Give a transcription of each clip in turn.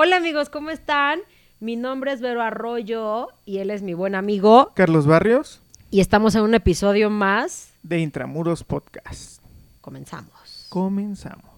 Hola amigos, ¿cómo están? Mi nombre es Vero Arroyo y él es mi buen amigo. Carlos Barrios. Y estamos en un episodio más. De Intramuros Podcast. Comenzamos. Comenzamos.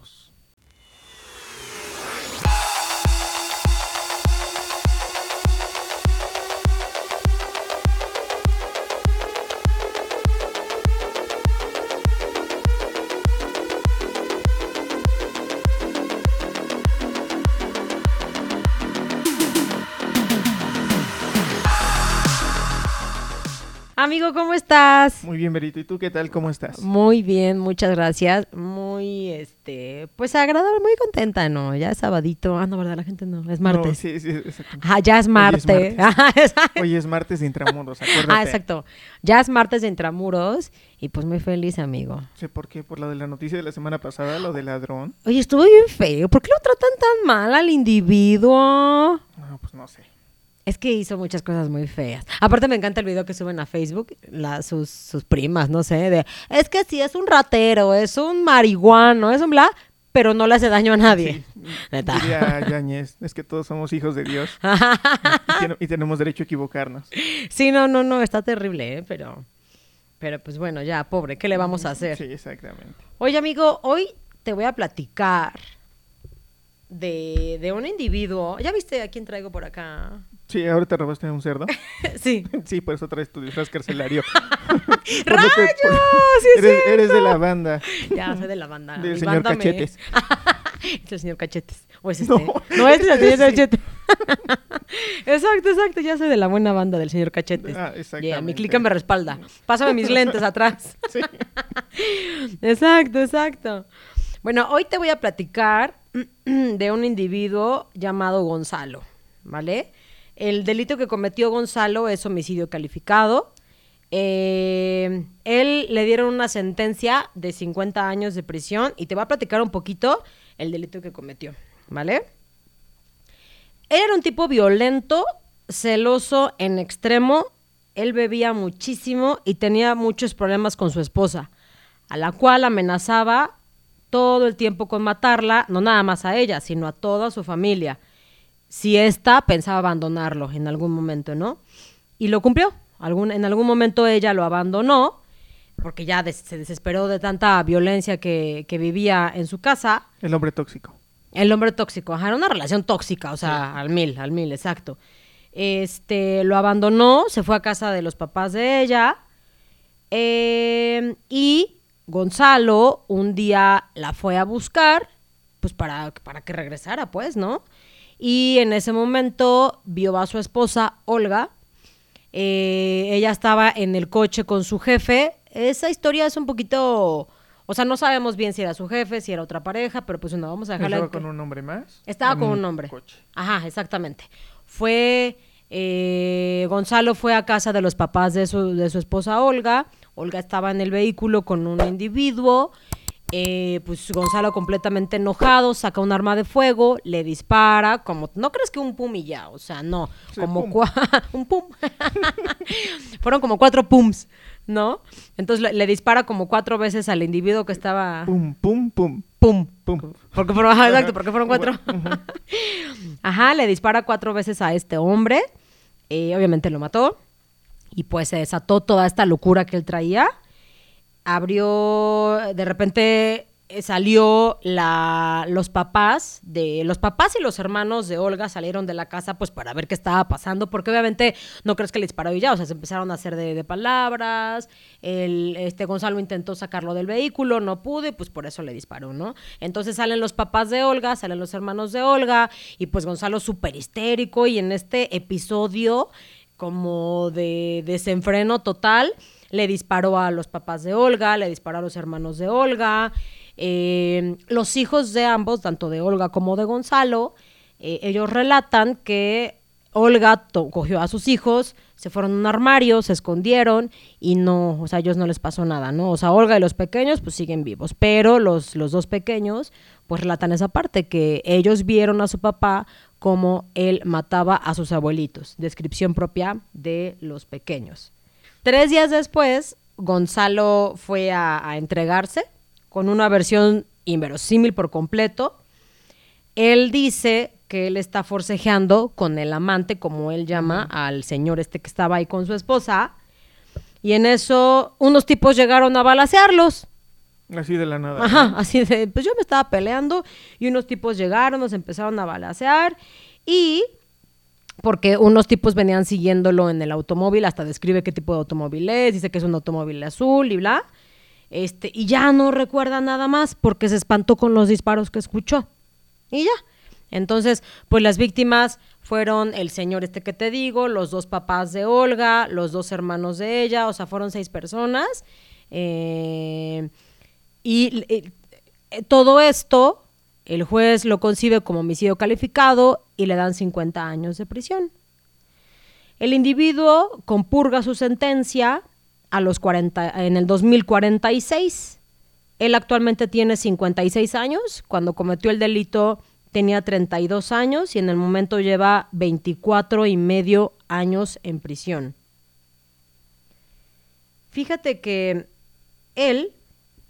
Amigo, ¿cómo estás? Muy bien, Berito. ¿Y tú qué tal? ¿Cómo estás? Muy bien, muchas gracias. Muy, este, pues agradable, muy contenta, ¿no? Ya es sabadito. Ah, no, ¿verdad? La gente no, es martes. No, sí, sí, exacto. Ah, ya es martes. Hoy es martes. de Intramuros, acuérdate. Ah, exacto. Ya es martes de Intramuros y pues muy feliz, amigo. Sé por qué, por lo de la noticia de la semana pasada, lo del ladrón. Oye, estuvo bien feo. ¿Por qué lo tratan tan mal al individuo? No, pues no sé. Es que hizo muchas cosas muy feas. Aparte me encanta el video que suben a Facebook, sus, sus primas, no sé, de, es que sí, es un ratero, es un marihuano, es un bla, pero no le hace daño a nadie. Sí, es que todos somos hijos de Dios y, tenemos derecho a equivocarnos. Sí, no, no, no, está terrible, ¿eh? pero, pero pues bueno, ya, pobre, ¿qué le vamos a hacer? Sí, exactamente. Oye, amigo, hoy te voy a platicar de, de un individuo. ¿Ya viste a quién traigo por acá? Sí, ahora te robaste un cerdo. sí. Sí, por eso traes tu disfraz carcelario. ¡Rayos! sí, eres, eres, de la banda. Ya, soy de la banda. Del señor Cachetes. es el señor Cachetes. ¿O es este? No, es el señor Cachetes. exacto, exacto. Ya soy de la buena banda del señor Cachetes. Ah, exactamente. mi clica me respalda. Pásame mis lentes atrás. sí. exacto, exacto. Bueno, hoy te voy a platicar de un individuo llamado Gonzalo, ¿vale? El delito que cometió Gonzalo es homicidio calificado. Eh, él le dieron una sentencia de 50 años de prisión y te va a platicar un poquito el delito que cometió, ¿vale? Era un tipo violento, celoso en extremo, él bebía muchísimo y tenía muchos problemas con su esposa, a la cual amenazaba todo el tiempo con matarla, no nada más a ella, sino a toda su familia si ésta pensaba abandonarlo en algún momento, ¿no? Y lo cumplió. Algún, en algún momento ella lo abandonó porque ya se desesperó de tanta violencia que, vivía en su casa. El hombre tóxico. El hombre tóxico, ajá, era una relación tóxica, o sea, al mil, al mil, exacto. Este, lo abandonó, se fue a casa de los papás de ella eh, y Gonzalo un día la fue a buscar, pues para, para que regresara, pues, ¿no? Y en ese momento vio a su esposa, Olga. Eh, ella estaba en el coche con su jefe. Esa historia es un poquito... O sea, no sabemos bien si era su jefe, si era otra pareja, pero pues no, vamos a dejarla... ¿Estaba con un hombre más? Estaba con un hombre. Ajá, exactamente. Fue... Eh, Gonzalo fue a casa de los papás de su, de su esposa Olga. Olga estaba en el vehículo con un individuo eh, pues Gonzalo completamente enojado, saca un arma de fuego, le dispara, como, no crees que un pum y ya, o sea, no, como un pum. Fueron como cuatro pums, ¿no? Entonces le, dispara como cuatro veces al individuo que estaba... Pum, pum, pum. Pum. Pum. Porque fueron, exacto, porque fueron cuatro. Ajá, le dispara cuatro veces a este hombre, eh, obviamente lo mató, y pues se desató toda esta locura que él traía abrió, de repente eh, salió la, los papás de los papás y los hermanos de Olga salieron de la casa pues para ver qué estaba pasando porque obviamente no crees que le disparó y ya o sea se empezaron a hacer de, palabras el este Gonzalo intentó sacarlo del vehículo no pude pues por eso le disparó no entonces salen los papás de Olga salen los hermanos de Olga y pues Gonzalo súper histérico y en este episodio como de desenfreno total le disparó a los papás de Olga, le disparó a los hermanos de Olga, eh, los hijos de ambos, tanto de Olga como de Gonzalo, eh, ellos relatan que Olga cogió a sus hijos, se fueron a un armario, se escondieron y no, o sea, a ellos no les pasó nada, ¿no? O sea, Olga y los pequeños pues siguen vivos, pero los, los dos pequeños pues relatan esa parte, que ellos vieron a su papá como él mataba a sus abuelitos, descripción propia de los pequeños. Tres días después, Gonzalo fue a, entregarse con una versión inverosímil por completo. Él dice que él está forcejeando con el amante, como él llama, al señor este que estaba ahí con su esposa. Y en eso unos tipos llegaron a balasearlos. Así de la nada. Ajá, así de, pues yo me estaba peleando y unos tipos llegaron, nos empezaron a balasear y porque unos tipos venían siguiéndolo en el automóvil, hasta describe qué tipo de automóvil es, dice que es un automóvil azul y bla. Este, y ya no recuerda nada más porque se espantó con los disparos que escuchó. Y ya. Entonces, pues las víctimas fueron el señor este que te digo, los dos papás de Olga, los dos hermanos de ella, o sea, fueron seis personas. Eh, y eh, todo esto, el juez lo concibe como homicidio calificado y le dan 50 años de prisión. El individuo compurga su sentencia a los 40, en el 2046. Él actualmente tiene 56 años. Cuando cometió el delito tenía 32 años y en el momento lleva 24 y medio años en prisión. Fíjate que él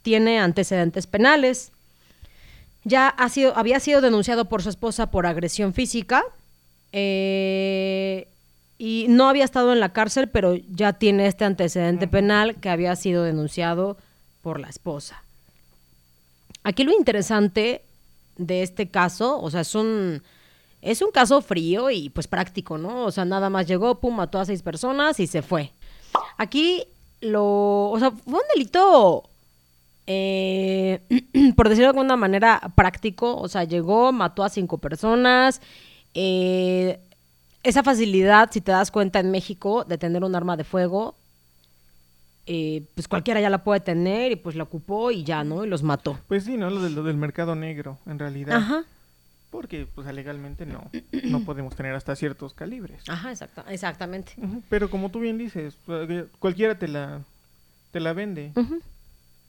tiene antecedentes penales. Ya ha sido, había sido denunciado por su esposa por agresión física eh, y no había estado en la cárcel, pero ya tiene este antecedente penal que había sido denunciado por la esposa. Aquí lo interesante de este caso, o sea, es un, es un caso frío y pues práctico, ¿no? O sea, nada más llegó, pum, mató a seis personas y se fue. Aquí lo, o sea, fue un delito, eh, por decirlo de alguna manera, práctico, o sea, llegó, mató a cinco personas, eh, esa facilidad, si te das cuenta en México, de tener un arma de fuego, eh, pues cualquiera ya la puede tener y pues la ocupó y ya, ¿no? Y los mató. Pues sí, ¿no? Lo del, lo del mercado negro, en realidad. Ajá. Porque, pues, legalmente no, no podemos tener hasta ciertos calibres. Ajá, exacta, exactamente. Pero como tú bien dices, eh, cualquiera te la, te la vende, Ujú.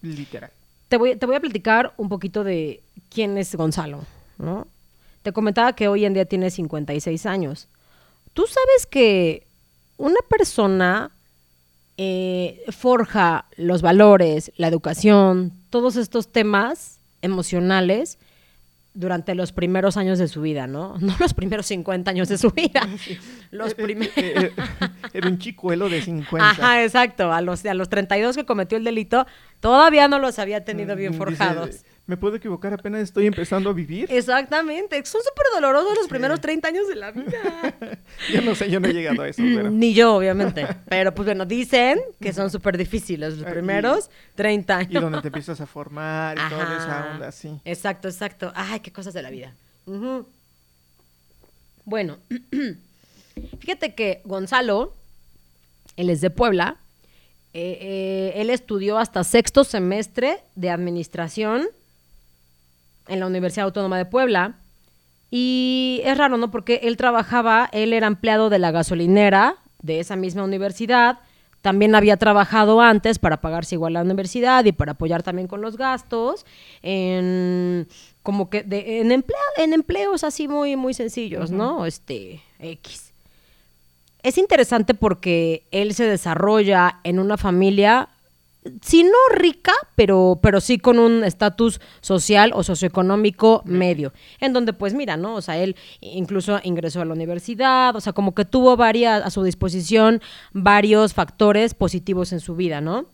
Literal. Te voy, te voy a platicar un poquito de quién es Gonzalo, ¿no? Te comentaba que hoy en día tiene 56 años. ¿Tú sabes que una persona eh, forja los valores, la educación, todos estos temas emocionales durante los primeros años de su vida, ¿no? No los primeros 50 años de su vida. Los Eh, eh, primeros... eh, Era un chicuelo de 50. Ajá, exacto. A los, a los 32 que cometió el delito, todavía no los había tenido bien Mm, forjados. dice, Me puedo equivocar, apenas estoy empezando a vivir. Exactamente. Son súper dolorosos los Sí. primeros 30 años de la vida. Yo no sé, yo no he llegado a eso, pero... Ni yo, obviamente. Pero pues bueno, dicen que son súper difíciles los Ah, y- primeros 30 años. Y donde te empiezas a formar y toda esa Ajá. onda así. Exacto, exacto. Ay, qué cosas de la vida. Bueno, fíjate que Gonzalo, él es de Puebla, eh, eh, él estudió hasta sexto semestre de administración en la Universidad Autónoma de Puebla. Y es raro, ¿no? Porque él trabajaba, él era empleado de la gasolinera de esa misma universidad. También había trabajado antes para pagarse igual la universidad y para apoyar también con los gastos. En como que de- en, en empleos así muy, muy sencillos, ¿no? Este, X. Es interesante porque él se desarrolla en una familia, si no rica, pero, pero sí con un estatus social o socioeconómico medio, en donde pues mira, ¿no? O sea, él incluso ingresó a la universidad, o sea, como que tuvo varias, a su disposición varios factores positivos en su vida, ¿no?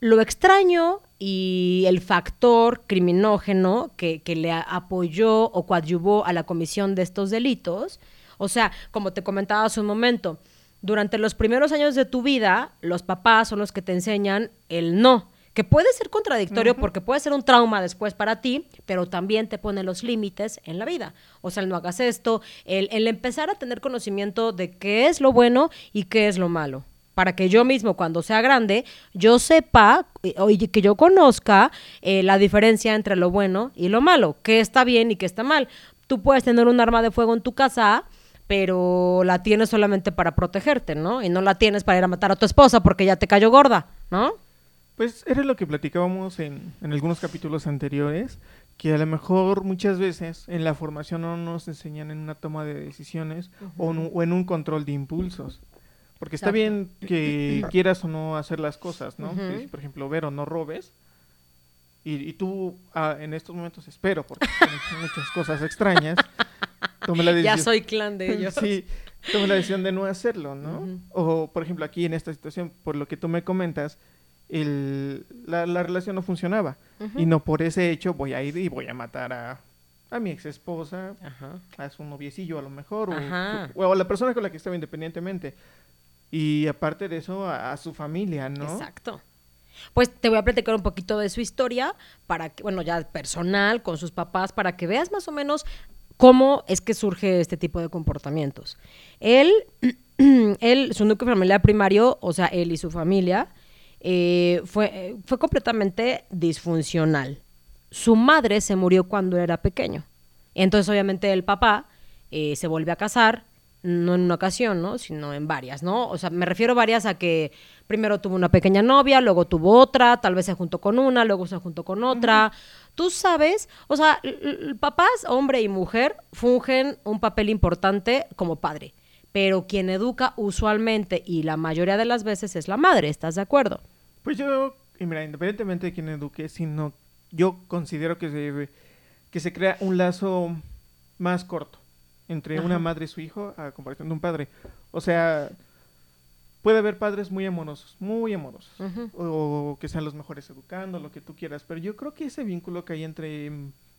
Lo extraño y el factor criminógeno que, que le apoyó o coadyuvó a la comisión de estos delitos, o sea, como te comentaba hace un momento, durante los primeros años de tu vida, los papás son los que te enseñan el no, que puede ser contradictorio porque puede ser un trauma después para ti, pero también te pone los límites en la vida. O sea, el no hagas esto, el, el empezar a tener conocimiento de qué es lo bueno y qué es lo malo para que yo mismo cuando sea grande yo sepa eh, o y que yo conozca eh, la diferencia entre lo bueno y lo malo, qué está bien y qué está mal. Tú puedes tener un arma de fuego en tu casa, pero la tienes solamente para protegerte, ¿no? Y no la tienes para ir a matar a tu esposa porque ya te cayó gorda, ¿no? Pues era lo que platicábamos en, en algunos capítulos anteriores, que a lo mejor muchas veces en la formación no nos enseñan en una toma de decisiones o, en un, o en un control de impulsos. Porque está bien que quieras o no hacer las cosas, ¿no? Que por ejemplo, ver o no robes. Y, y tú ah, en estos momentos espero, porque tienes muchas cosas extrañas, tomé la decisión. ya soy clan de ellos. sí, tomé la decisión de no hacerlo, ¿no? O, por ejemplo, aquí en esta situación, por lo que tú me comentas, el, la, la relación no funcionaba. Y no por ese hecho voy a ir y voy a matar a, a mi ex esposa, a su noviecillo a lo mejor, o, o, a la persona con la que estaba independientemente. Y aparte de eso, a, su familia, ¿no? Exacto. Pues te voy a platicar un poquito de su historia, para que, bueno, ya personal, con sus papás, para que veas más o menos cómo es que surge este tipo de comportamientos. Él, él su núcleo familiar primario, o sea, él y su familia, eh, fue, fue completamente disfuncional. Su madre se murió cuando era pequeño. Entonces, obviamente, el papá eh, se vuelve a casar, no en una ocasión, ¿no? Sino en varias, ¿no? O sea, me refiero varias a que primero tuvo una pequeña novia, luego tuvo otra, tal vez se juntó con una, luego se juntó con otra. Tú sabes, o sea, papás, hombre y mujer, fungen un papel importante como padre, pero quien educa usualmente y la mayoría de las veces es la madre, ¿estás de acuerdo? Pues yo, mira, independientemente de quien eduque, sino yo considero que se, que se crea un lazo más corto entre una madre y su hijo a comparación de un padre. O sea, puede haber padres muy amorosos, muy amorosos, o que sean los mejores educando, lo que tú quieras, pero yo creo que ese vínculo que hay entre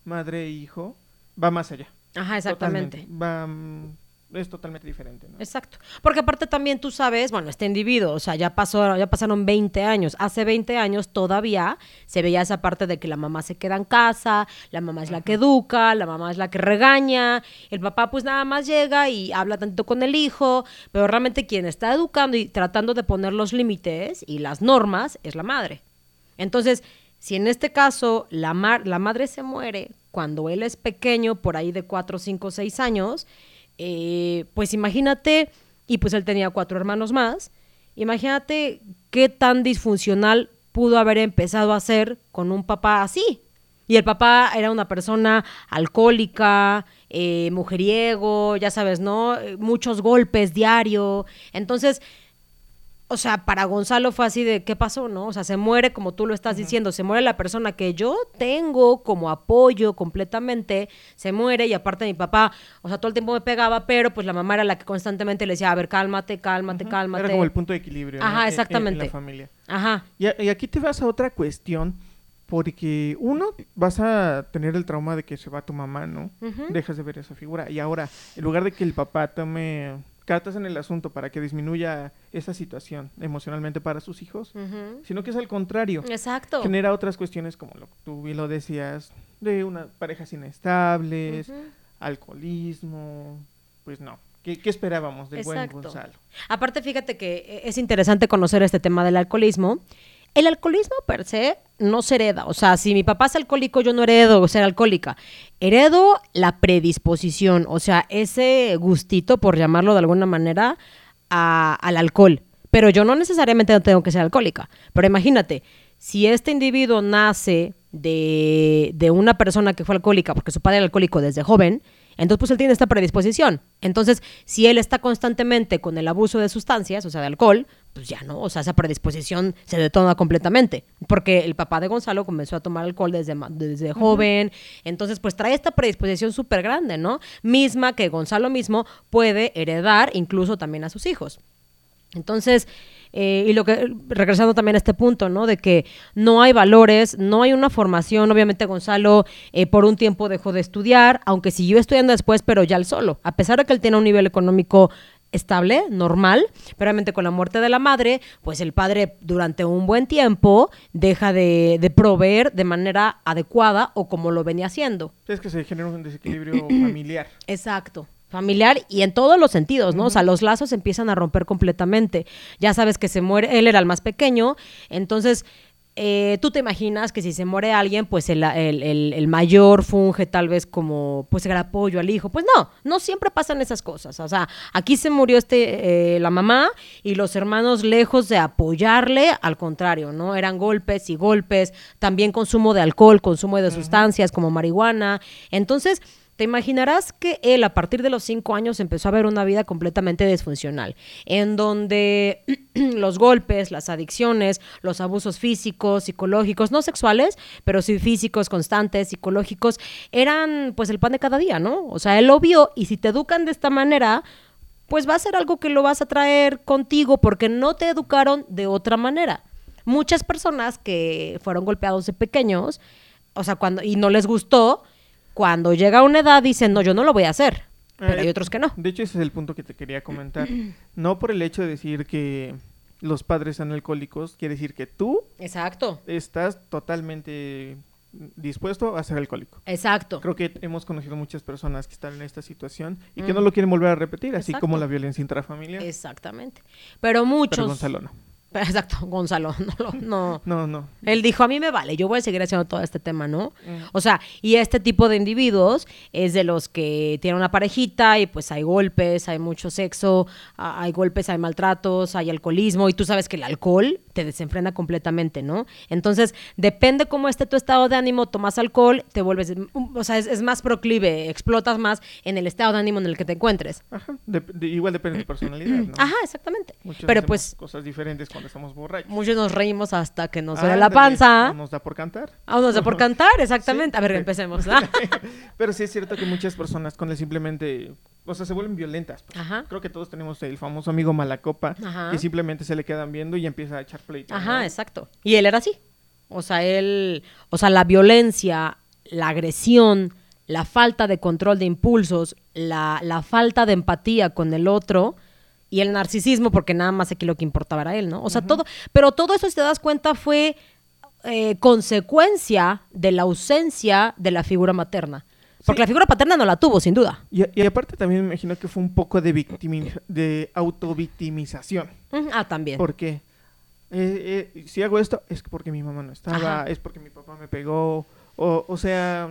madre e hijo va más allá. Ajá, exactamente. Va mm, es totalmente diferente, ¿no? Exacto. Porque aparte también tú sabes, bueno, este individuo, o sea, ya pasó, ya pasaron 20 años. Hace 20 años todavía se veía esa parte de que la mamá se queda en casa, la mamá es la que educa, la mamá es la que regaña, el papá pues nada más llega y habla tanto con el hijo, pero realmente quien está educando y tratando de poner los límites y las normas es la madre. Entonces, si en este caso la, la madre se muere cuando él es pequeño, por ahí de 4, 5, 6 años, eh, pues imagínate, y pues él tenía cuatro hermanos más, imagínate qué tan disfuncional pudo haber empezado a ser con un papá así. Y el papá era una persona alcohólica, eh, mujeriego, ya sabes, ¿no? Eh, muchos golpes diario. Entonces, o sea, para Gonzalo fue así de, ¿qué pasó, no? O sea, se muere, como tú lo estás diciendo, se muere la persona que yo tengo como apoyo completamente, se muere y aparte mi papá, o sea, todo el tiempo me pegaba, pero pues la mamá era la que constantemente le decía, a ver, cálmate, cálmate, cálmate. Era como el punto de equilibrio. Ajá, exactamente. En, la familia. Ajá. Y, y aquí te vas a otra cuestión, porque uno, vas a tener el trauma de que se va tu mamá, ¿no? Dejas de ver esa figura. Y ahora, en lugar de que el papá tome cartas en el asunto para que disminuya esa situación emocionalmente para sus hijos, sino que es al contrario. Exacto. Genera otras cuestiones como lo que tú lo decías, de una parejas inestables, alcoholismo, pues no. ¿Qué, esperábamos del buen Gonzalo? Aparte, fíjate que es interesante conocer este tema del alcoholismo el alcoholismo per se no se hereda. O sea, si mi papá es alcohólico, yo no heredo ser alcohólica. Heredo la predisposición, o sea, ese gustito, por llamarlo de alguna manera, al alcohol. Pero yo no necesariamente tengo que ser alcohólica. Pero imagínate, si este individuo nace de, de una persona que fue alcohólica, porque su padre era alcohólico desde joven, entonces, pues él tiene esta predisposición. Entonces, si él está constantemente con el abuso de sustancias, o sea, de alcohol, pues ya no, o sea, esa predisposición se detona completamente. Porque el papá de Gonzalo comenzó a tomar alcohol desde, desde joven. Entonces, pues trae esta predisposición súper grande, ¿no? Misma que Gonzalo mismo puede heredar incluso también a sus hijos. Entonces, eh, y lo que, regresando también a este punto, ¿no? De que no hay valores, no hay una formación. Obviamente Gonzalo eh, por un tiempo dejó de estudiar, aunque siguió estudiando después, pero ya él solo. A pesar de que él tiene un nivel económico estable, normal, pero obviamente con la muerte de la madre, pues el padre durante un buen tiempo deja de, de, proveer de manera adecuada o como lo venía haciendo. Es que se genera un desequilibrio familiar. Exacto familiar y en todos los sentidos, ¿no? O sea, los lazos empiezan a romper completamente. Ya sabes que se muere, él era el más pequeño, entonces eh, tú te imaginas que si se muere alguien, pues el, el, mayor funge tal vez como pues el apoyo al hijo. Pues no, no siempre pasan esas cosas. O sea, aquí se murió este, eh, la mamá y los hermanos lejos de apoyarle, al contrario, ¿no? Eran golpes y golpes, también consumo de alcohol, consumo de sustancias como marihuana. Entonces, te imaginarás que él a partir de los cinco años empezó a ver una vida completamente disfuncional, en donde los golpes, las adicciones, los abusos físicos, psicológicos, no sexuales, pero sí físicos, constantes, psicológicos, eran pues el pan de cada día, ¿no? O sea, él lo vio y si te educan de esta manera, pues va a ser algo que lo vas a traer contigo porque no te educaron de otra manera. Muchas personas que fueron golpeados de pequeños, o sea, cuando y no les gustó, cuando llega a una edad dicen, "No, yo no lo voy a hacer." Pero hay Eh, otros que no. De hecho, ese es el punto que te quería comentar. No por el hecho de decir que los padres son alcohólicos, quiere decir que tú Exacto. estás totalmente dispuesto a ser alcohólico. Exacto. Creo que hemos conocido muchas personas que están en esta situación y que no lo quieren volver a repetir, así como la violencia intrafamiliar. Exactamente. Pero muchos. Pero Gonzalo no. Exacto, Gonzalo. No, no. No, no. Él dijo, a mí me vale, yo voy a seguir haciendo todo este tema, ¿no? Mm. O sea, y este tipo de individuos es de los que tienen una parejita y pues hay golpes, hay mucho sexo, hay golpes, hay maltratos, hay alcoholismo y tú sabes que el alcohol te desenfrena completamente, ¿no? Entonces, depende cómo esté tu estado de ánimo, tomas alcohol, te vuelves, o sea, es, es más proclive, explotas más en el estado de ánimo en el que te encuentres. Ajá. De- igual depende de tu personalidad, ¿no? Ajá, exactamente. Muchos Pero pues cosas diferentes cuando estamos borrachos. muchos nos reímos hasta que nos duele la panza. no Nos da por cantar. Ah, nos da por cantar, exactamente. Sí. A ver, empecemos. ¿ah? Pero sí es cierto que muchas personas con el simplemente, o sea, se vuelven violentas. pues. Ajá. Creo que todos tenemos el famoso amigo malacopa Ajá. que simplemente se le quedan viendo y empieza a echar pleito. ¿no? Ajá, exacto. Y él era así. O sea, él, o sea, la violencia, la agresión, la falta de control de impulsos, la, la falta de empatía con el otro y el narcisismo, porque nada más aquí lo que importaba era él, ¿no? O sea, todo, pero todo eso, si te das cuenta, fue eh, consecuencia de la ausencia de la figura materna. Porque Sí. la figura paterna no la tuvo, sin duda. Y, y aparte también me imagino que fue un poco de, victimi- de autovictimización. Ah, también. ¿Por qué? Eh, eh, si hago esto es porque mi mamá no estaba, Ajá. es porque mi papá me pegó, o, o sea,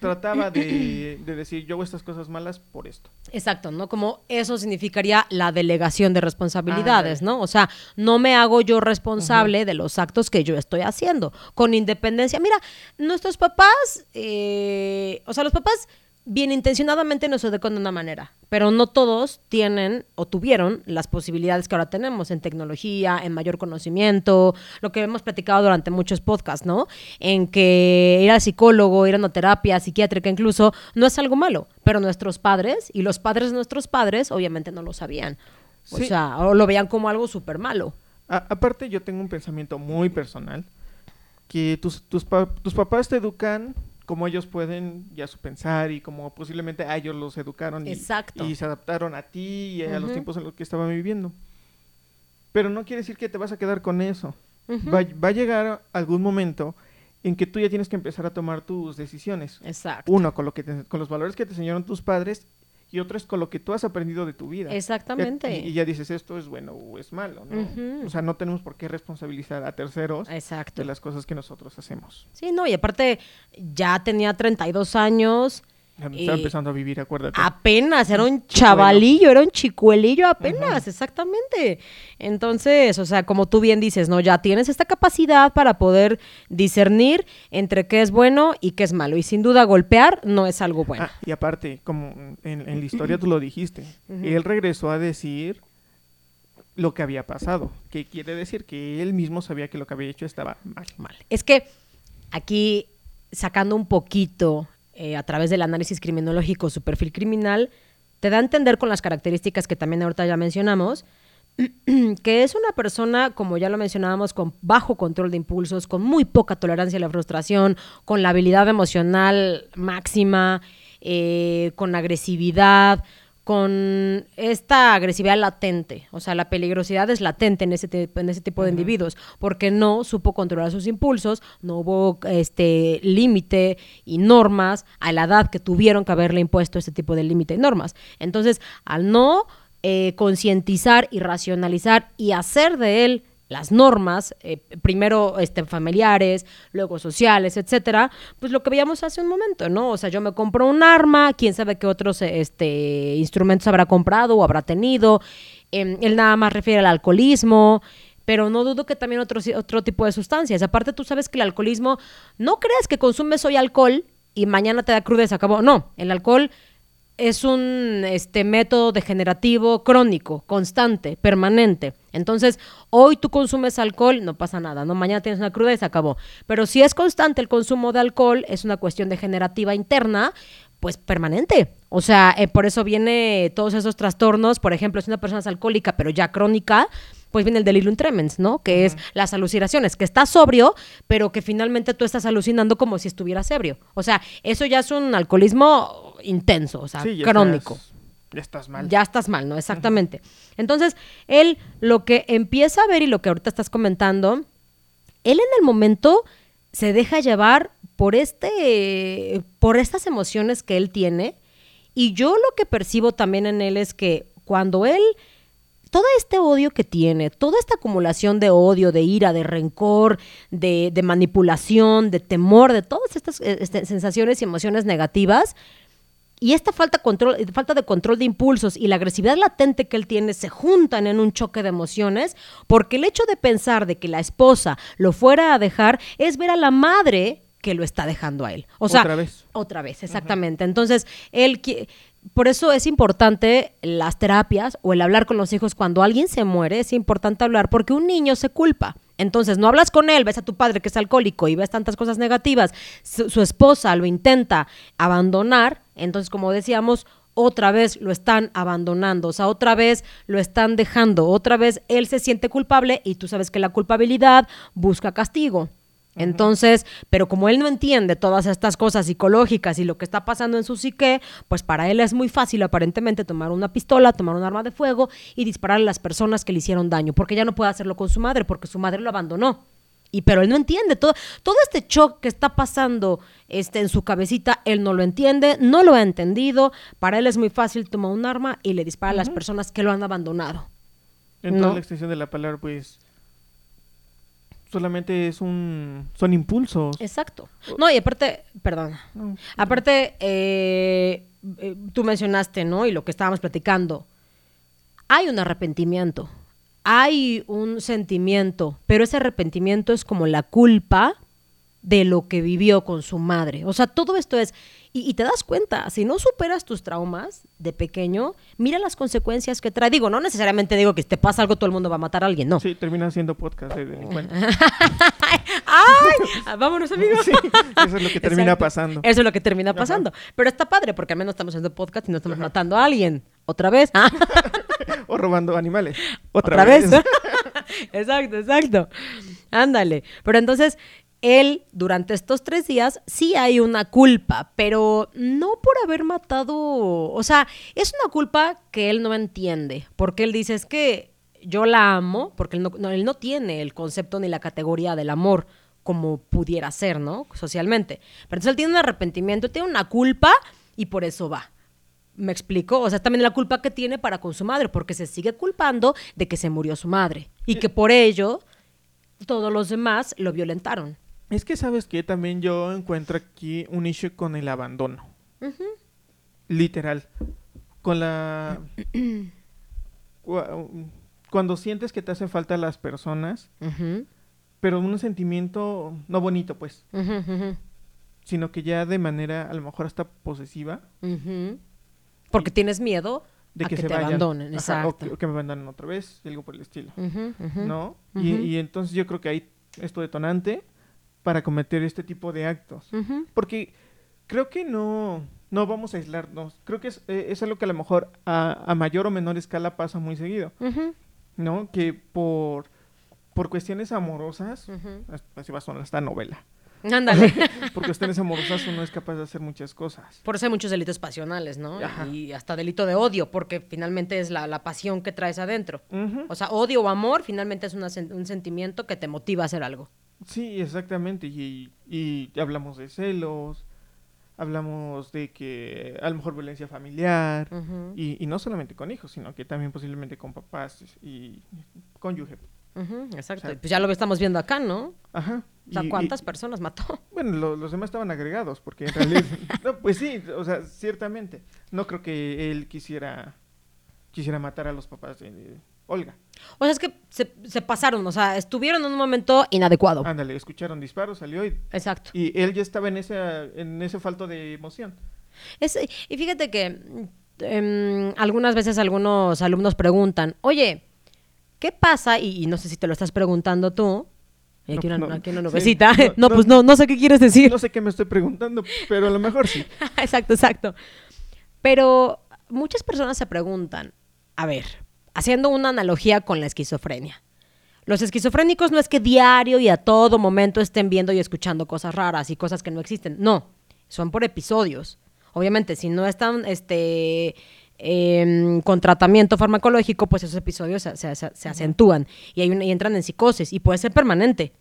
trataba de, de decir yo hago estas cosas malas por esto. Exacto, ¿no? Como eso significaría la delegación de responsabilidades. ¿no? O sea, no me hago yo responsable de los actos que yo estoy haciendo, con independencia. Mira, nuestros papás, eh, o sea, los papás bien intencionadamente nos educan de una manera, pero no todos tienen o tuvieron las posibilidades que ahora tenemos en tecnología, en mayor conocimiento, lo que hemos platicado durante muchos podcasts, ¿no? En que ir al psicólogo, ir a una terapia psiquiátrica incluso, no es algo malo, pero nuestros padres y los padres de nuestros padres obviamente no lo sabían. O Sí. sea, o lo veían como algo súper malo. A- aparte yo tengo un pensamiento muy personal, que tus, tus, pa- tus papás te educan como ellos pueden y a su pensar y como posiblemente a ellos los educaron y, y se adaptaron a ti y a los tiempos en los que estaban viviendo. Pero no quiere decir que te vas a quedar con eso. Va a llegar algún momento en que tú ya tienes que empezar a tomar tus decisiones. Exacto. Uno, con, lo que te- con los valores que te enseñaron tus padres y otro es con lo que tú has aprendido de tu vida. Exactamente. Y, y ya dices, esto es bueno o es malo, ¿no? O sea, no tenemos por qué responsabilizar a terceros Exacto. de las cosas que nosotros hacemos. Sí, no, y aparte ya tenía 32 años, Estaba Y- empezando a vivir, acuérdate. apenas, era un chavalillo, era un chicuelillo apenas, exactamente. Entonces, o sea, como tú bien dices, ¿no? Ya tienes esta capacidad para poder discernir entre qué es bueno y qué es malo. Y sin duda golpear no es algo bueno. Ah, y aparte, como en, en la historia tú lo dijiste, él regresó a decir lo que había pasado. Que quiere decir que él mismo sabía que lo que había hecho estaba mal. mal. Es que aquí, sacando un poquito eh, a través del análisis criminológico su perfil criminal, te da a entender con las características que también ahorita ya mencionamos, que es una persona, como ya lo mencionábamos, con bajo control de impulsos, con muy poca tolerancia a la frustración, con la habilidad emocional máxima, eh, con agresividad, con esta agresividad latente. O sea, la peligrosidad es latente en ese, en ese tipo de individuos, porque no supo controlar sus impulsos, no hubo este límite y normas a la edad que tuvieron que haberle impuesto ese tipo de límite y normas. Entonces, al no eh, concientizar y racionalizar y hacer de él las normas, eh, primero este, familiares, luego sociales, etcétera, pues lo que veíamos hace un momento, ¿no? O sea, yo me compro un arma, quién sabe qué otros este, instrumentos habrá comprado o habrá tenido, em, él nada más refiere al alcoholismo, pero no dudo que también otro, otro tipo de sustancias. Aparte, tú sabes que el alcoholismo, no creas que consumes hoy alcohol y mañana te da cruda acabó. No, el alcohol es un este, método degenerativo crónico, constante, permanente. Entonces, hoy tú consumes alcohol, no pasa nada, ¿no? Mañana tienes una cruda y se acabó. Pero si es constante el consumo de alcohol, es una cuestión degenerativa interna, pues permanente. O sea, eh, por eso viene todos esos trastornos. Por ejemplo, si una persona es alcohólica, pero ya crónica, pues viene el delirium tremens, ¿no? Que es las alucinaciones, que estás sobrio, pero que finalmente tú estás alucinando como si estuvieras ebrio. O sea, eso ya es un alcoholismo intenso, o sea, crónico. ya estás mal. Ya estás mal, ¿no? Exactamente. Entonces, él lo que empieza a ver y lo que ahorita estás comentando, él en el momento se deja llevar por este por estas emociones que él tiene y yo lo que percibo también en él es que cuando él todo este odio que tiene, toda esta acumulación de odio, de ira, de rencor, de, manipulación, de temor, de todas estas eh, este, sensaciones y emociones negativas, y esta falta, control, falta de control de impulsos y la agresividad latente que él tiene se juntan en un choque de emociones, porque el hecho de pensar de que la esposa lo fuera a dejar es ver a la madre que lo está dejando a él. O sea, otra vez. Otra vez, exactamente. Entonces, él por eso es importante las terapias o el hablar con los hijos cuando alguien se muere, es importante hablar porque un niño se culpa. Entonces, no hablas con él, ves a tu padre que es alcohólico y ves tantas cosas negativas, su, esposa lo intenta abandonar, entonces, como decíamos, otra vez lo están abandonando, o sea, otra vez lo están dejando, otra vez él se siente culpable y tú sabes que la culpabilidad busca castigo. Entonces, pero como él no entiende todas estas cosas psicológicas y lo que está pasando en su psique, pues para él es muy fácil aparentemente tomar una pistola, tomar un arma de fuego y disparar a las personas que le hicieron daño, porque ya no puede hacerlo con su madre, porque su madre lo abandonó. Y pero él no entiende todo, todo este shock que está pasando este, en su cabecita, él no lo entiende, no lo ha entendido. Para él es muy fácil tomar un arma y le dispara a las personas que lo han abandonado. En toda la extensión de la palabra, pues solamente es un son impulsos. Exacto. No, y aparte, perdón. aparte, eh, eh, tú mencionaste, ¿no? Y lo que estábamos platicando. Hay un arrepentimiento. Hay un sentimiento, pero ese arrepentimiento es como la culpa de lo que vivió con su madre. O sea, todo esto es y, te das cuenta, si no superas tus traumas de pequeño, mira las consecuencias que trae. Digo, no necesariamente digo que te pasa algo, todo el mundo va a matar a alguien, no. Sí, termina siendo podcast de ¡Ay! Vámonos, amigos. eso es lo que termina pasando. Eso es lo que termina pasando. Pero está padre, porque al menos estamos haciendo podcast y no estamos matando a alguien. ¿Otra vez? o robando animales. ¿Otra, vez? vez? exacto, exacto. Ándale. Pero entonces, él durante estos tres días sí hay una culpa, pero no por haber matado, o sea, es una culpa que él no entiende, porque él dice es que yo la amo, porque él no, él no tiene el concepto ni la categoría del amor como pudiera ser, ¿no? Socialmente. Pero entonces él tiene un arrepentimiento, tiene una culpa y por eso va. ¿Me explico? O sea, también la culpa que tiene para con su madre, porque se sigue culpando de que se murió su madre y que por ello todos los demás lo violentaron. Es que sabes que también yo encuentro aquí un issue con el abandono. Literal. Con la... Cuando sientes que te hace falta las personas, pero un sentimiento no bonito, pues. Sino que ya de manera a lo mejor hasta posesiva. Porque tienes miedo de que, se te abandonen, o, que, me abandonen otra vez, algo por el estilo. ¿No? Y, y entonces yo creo que hay esto detonante para cometer este tipo de actos. Porque creo que no, no vamos a aislarnos. Creo que es, eh, es algo que a lo mejor a, mayor o menor escala pasa muy seguido. ¿No? Que por, por cuestiones amorosas, así va a sonar esta novela. Ándale. por cuestiones amorosas uno es capaz de hacer muchas cosas. Por eso hay muchos delitos pasionales, ¿no? Y hasta delito de odio, porque finalmente es la, la pasión que traes adentro. O sea, odio o amor finalmente es un sentimiento que te motiva a hacer algo. Sí, exactamente. Y, y hablamos de celos, hablamos de que a lo mejor violencia familiar, y, y, no solamente con hijos, sino que también posiblemente con papás y cónyuge. exacto. pues ya lo estamos viendo acá, ¿no? Ajá. O sea, ¿cuántas personas mató? Bueno, los demás estaban agregados, porque en realidad... no, pues sí, o sea, ciertamente. No creo que él quisiera quisiera matar a los papás de, Olga. O sea, es que se, se pasaron, o sea, estuvieron en un momento inadecuado. Ándale, escucharon disparos, salió y, Exacto. y él ya estaba en ese, en ese falto de emoción. Es- y fíjate que em, algunas veces algunos alumnos preguntan, oye, ¿qué pasa? Y, y no sé si te lo estás preguntando tú. Y aquí, No, una, no, aquí una sí, nubecita. no, no, no. pues no, no sé qué quieres decir. No sé qué me estoy preguntando, pero a lo mejor sí. exacto, exacto. Pero muchas personas se preguntan, a ver, haciendo una analogía con la esquizofrenia. Los esquizofrénicos no es que diario y a todo momento estén viendo y escuchando cosas raras y cosas que no existen. No, son por episodios. Obviamente, si no están este, em, con tratamiento farmacológico, pues esos episodios se, se- se- se acentúan y, hay una- y entran en psicosis y puede ser permanente.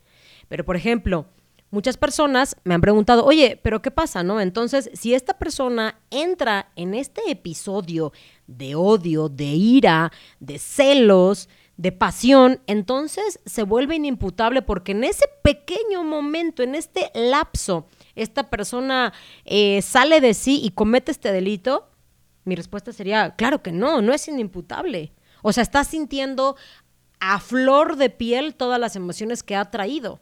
Pero, por ejemplo, muchas personas me han preguntado, oye, pero ¿qué pasa, no? Entonces, si esta persona entra en este episodio de odio, de ira, de celos, de pasión, entonces se vuelve inimputable porque en ese pequeño momento, en este lapso, esta persona eh, sale de sí y comete este delito, mi respuesta sería, claro que no, no es inimputable. O sea, está sintiendo a flor de piel todas las emociones que ha traído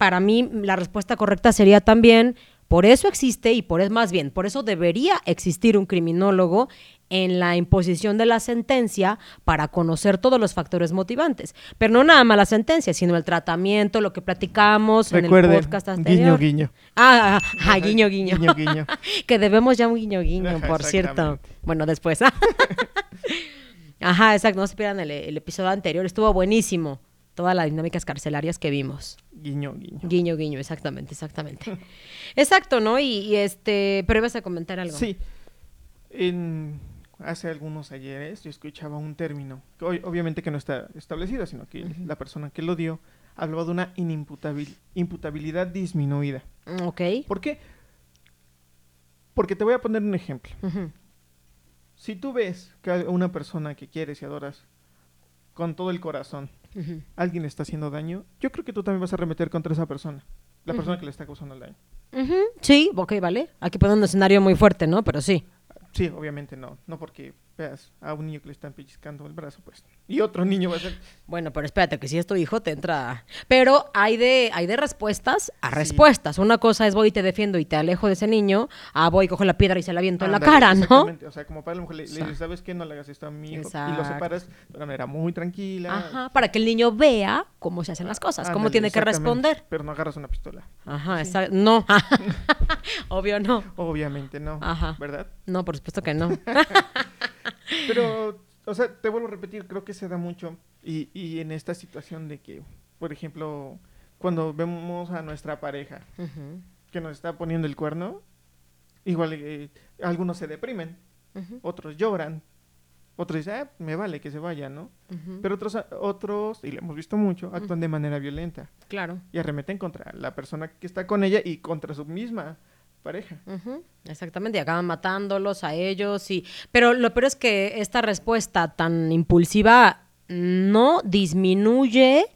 para mí la respuesta correcta sería también, por eso existe y por eso más bien, por eso debería existir un criminólogo en la imposición de la sentencia para conocer todos los factores motivantes. Pero no nada más la sentencia, sino el tratamiento, lo que platicamos en el podcast anterior. guiño, guiño. Ah, ah, ah, guiño, guiño. Guiño, guiño. que debemos ya un guiño, guiño, Ajá, por cierto. Bueno, después. Ajá, exacto. No se pierdan el, el episodio anterior. Estuvo buenísimo. Todas las dinámicas carcelarias que vimos. Guiño, guiño. Guiño, guiño, exactamente, exactamente. Exacto, ¿no? Y, y, este, pero ibas a comentar algo. Sí. En, hace algunos ayeres yo escuchaba un término, que hoy- obviamente que no está establecido, sino que la persona que lo dio hablaba de una inimputabil- imputabilidad disminuida. Mm, Ok. ¿Por qué? Porque te voy a poner un ejemplo. Si tú ves que una persona que quieres y adoras con todo el corazón, Alguien le está haciendo daño, yo creo que tú también vas a remeter contra esa persona, la persona que le está causando el daño. Sí, ok, vale. Aquí pone un escenario muy fuerte, ¿no? Pero sí. Sí, obviamente no, no porque a un niño que le están pellizcando el brazo, pues, y otro niño va a ser... Bueno, pero espérate, que si es tu hijo te entra. Pero hay de, hay de respuestas a Sí. respuestas. Una cosa es voy y te defiendo y te alejo de ese niño. Ah, voy, cojo la piedra y se la aviento en la Ándale, cara, ¿no? exactamente, O sea, como para la mujer le, le dices, ¿sabes qué? No le hagas esto a mi hijo. Y Exacto. lo separas de una manera muy tranquila. Ajá, para que el niño vea cómo se hacen las cosas, cómo tiene que responder. Pero no agarras una pistola. Ajá, no. Obvio no. Obviamente no, Ajá. ¿verdad? No, por supuesto que no. Pero, o sea, te vuelvo a repetir, creo que se da mucho. Y, y en esta situación de que, por ejemplo, cuando vemos a nuestra pareja que nos está poniendo el cuerno, igual eh, algunos se deprimen, otros lloran, otros dicen, ah, me vale que se vaya, ¿no? Pero otros, otros, y lo hemos visto mucho, actúan de manera violenta Claro. y arremeten contra la persona que está con ella y contra su misma pareja. Exactamente, y acaban matándolos a ellos y pero lo peor es que esta respuesta tan impulsiva no disminuye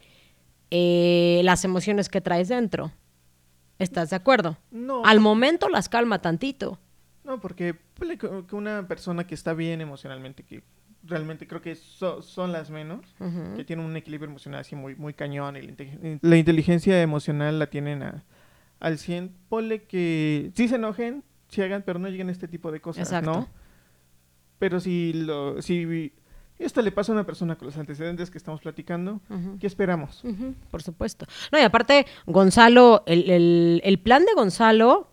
eh, las emociones que traes dentro. ¿Estás de acuerdo? No, Al momento las calma tantito. no, porque una persona que está bien emocionalmente, que realmente creo que so- son las menos, que tienen un equilibrio emocional así muy, muy cañón, y la, la inteligencia emocional la tienen a- al 100, ponle que sí se enojen, sí hagan, pero no lleguen a este tipo de cosas, Exacto. ¿no? Pero si, lo, si esto le pasa a una persona con los antecedentes que estamos platicando. ¿qué esperamos? Por supuesto. No, y aparte, Gonzalo, el, el- el plan de Gonzalo,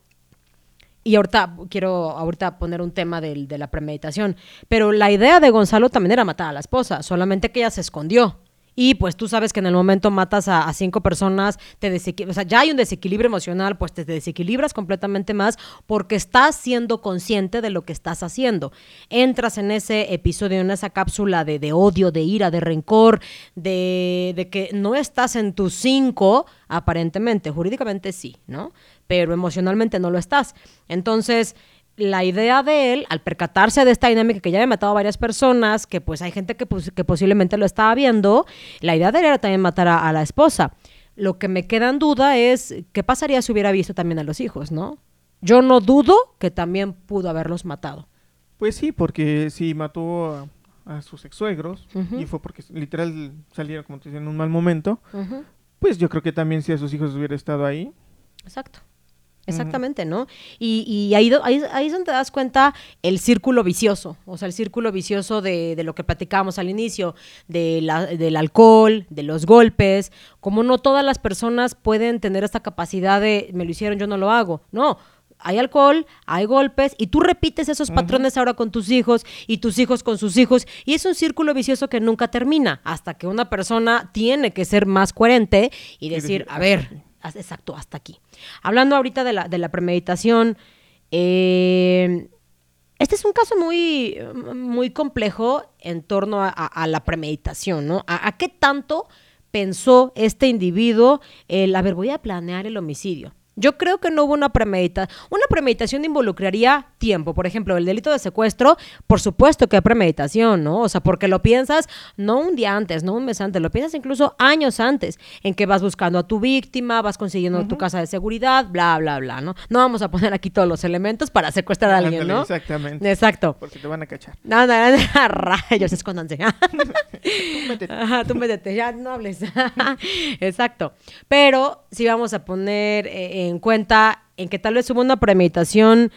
y ahorita quiero ahorita poner un tema del- de la premeditación, pero la idea de Gonzalo también era matar a la esposa, solamente que ella se escondió. Y pues tú sabes que en el momento matas a, cinco personas, te o sea, ya hay un desequilibrio emocional, pues te desequilibras completamente más porque estás siendo consciente de lo que estás haciendo. Entras en ese episodio, en esa cápsula de, de odio, de ira, de rencor, de, de que no estás en tus cinco, aparentemente, jurídicamente sí, ¿no? Pero emocionalmente no lo estás. Entonces, la idea de él, al percatarse de esta dinámica que ya había matado a varias personas, que pues hay gente que, que posiblemente lo estaba viendo, la idea de él era también matar a, a la esposa. Lo que me queda en duda es qué pasaría si hubiera visto también a los hijos, ¿no? Yo no dudo que también pudo haberlos matado. Pues sí, porque si mató a, a sus ex suegros y fue porque literal salieron como te decía en un mal momento, pues yo creo que también si a sus hijos hubiera estado ahí, Exacto. Exactamente, ¿no? Y, y ahí, ahí, ahí es donde te das cuenta el círculo vicioso, o sea, el círculo vicioso de, de lo que platicábamos al inicio, de la- del alcohol, de los golpes, como no todas las personas pueden tener esta capacidad de, me lo hicieron, yo no lo hago, no. Hay alcohol, hay golpes, y tú repites esos patrones ahora con tus hijos y tus hijos con sus hijos, y es un círculo vicioso que nunca termina, hasta que una persona tiene que ser más coherente y decir, a "Hasta ver, aquí". Haz- Exacto, hasta aquí. Hablando ahorita de la, de la premeditación, eh, este es un caso muy, muy complejo en torno a, la premeditación, ¿no? ¿A, qué tanto pensó este individuo el, a ver, voy a planear el homicidio? Yo creo que no hubo una premeditación. Una premeditación involucraría tiempo. Por ejemplo, el delito de secuestro, por supuesto que hay premeditación, ¿no? O sea, porque lo piensas no un día antes, no un mes antes, lo piensas incluso años antes, en que vas buscando a tu víctima, vas consiguiendo tu casa de seguridad, bla, bla, bla, ¿no? No vamos a poner aquí todos los elementos para secuestrar a alguien, ¿no? Exactamente. Exacto. Porque te van a cachar. No, no, no, rayos, escóndanse. Tú métete. Ajá, tú métete, ya no hables. Exacto. Pero sí vamos a poner eh, en cuenta en que tal vez hubo una premeditación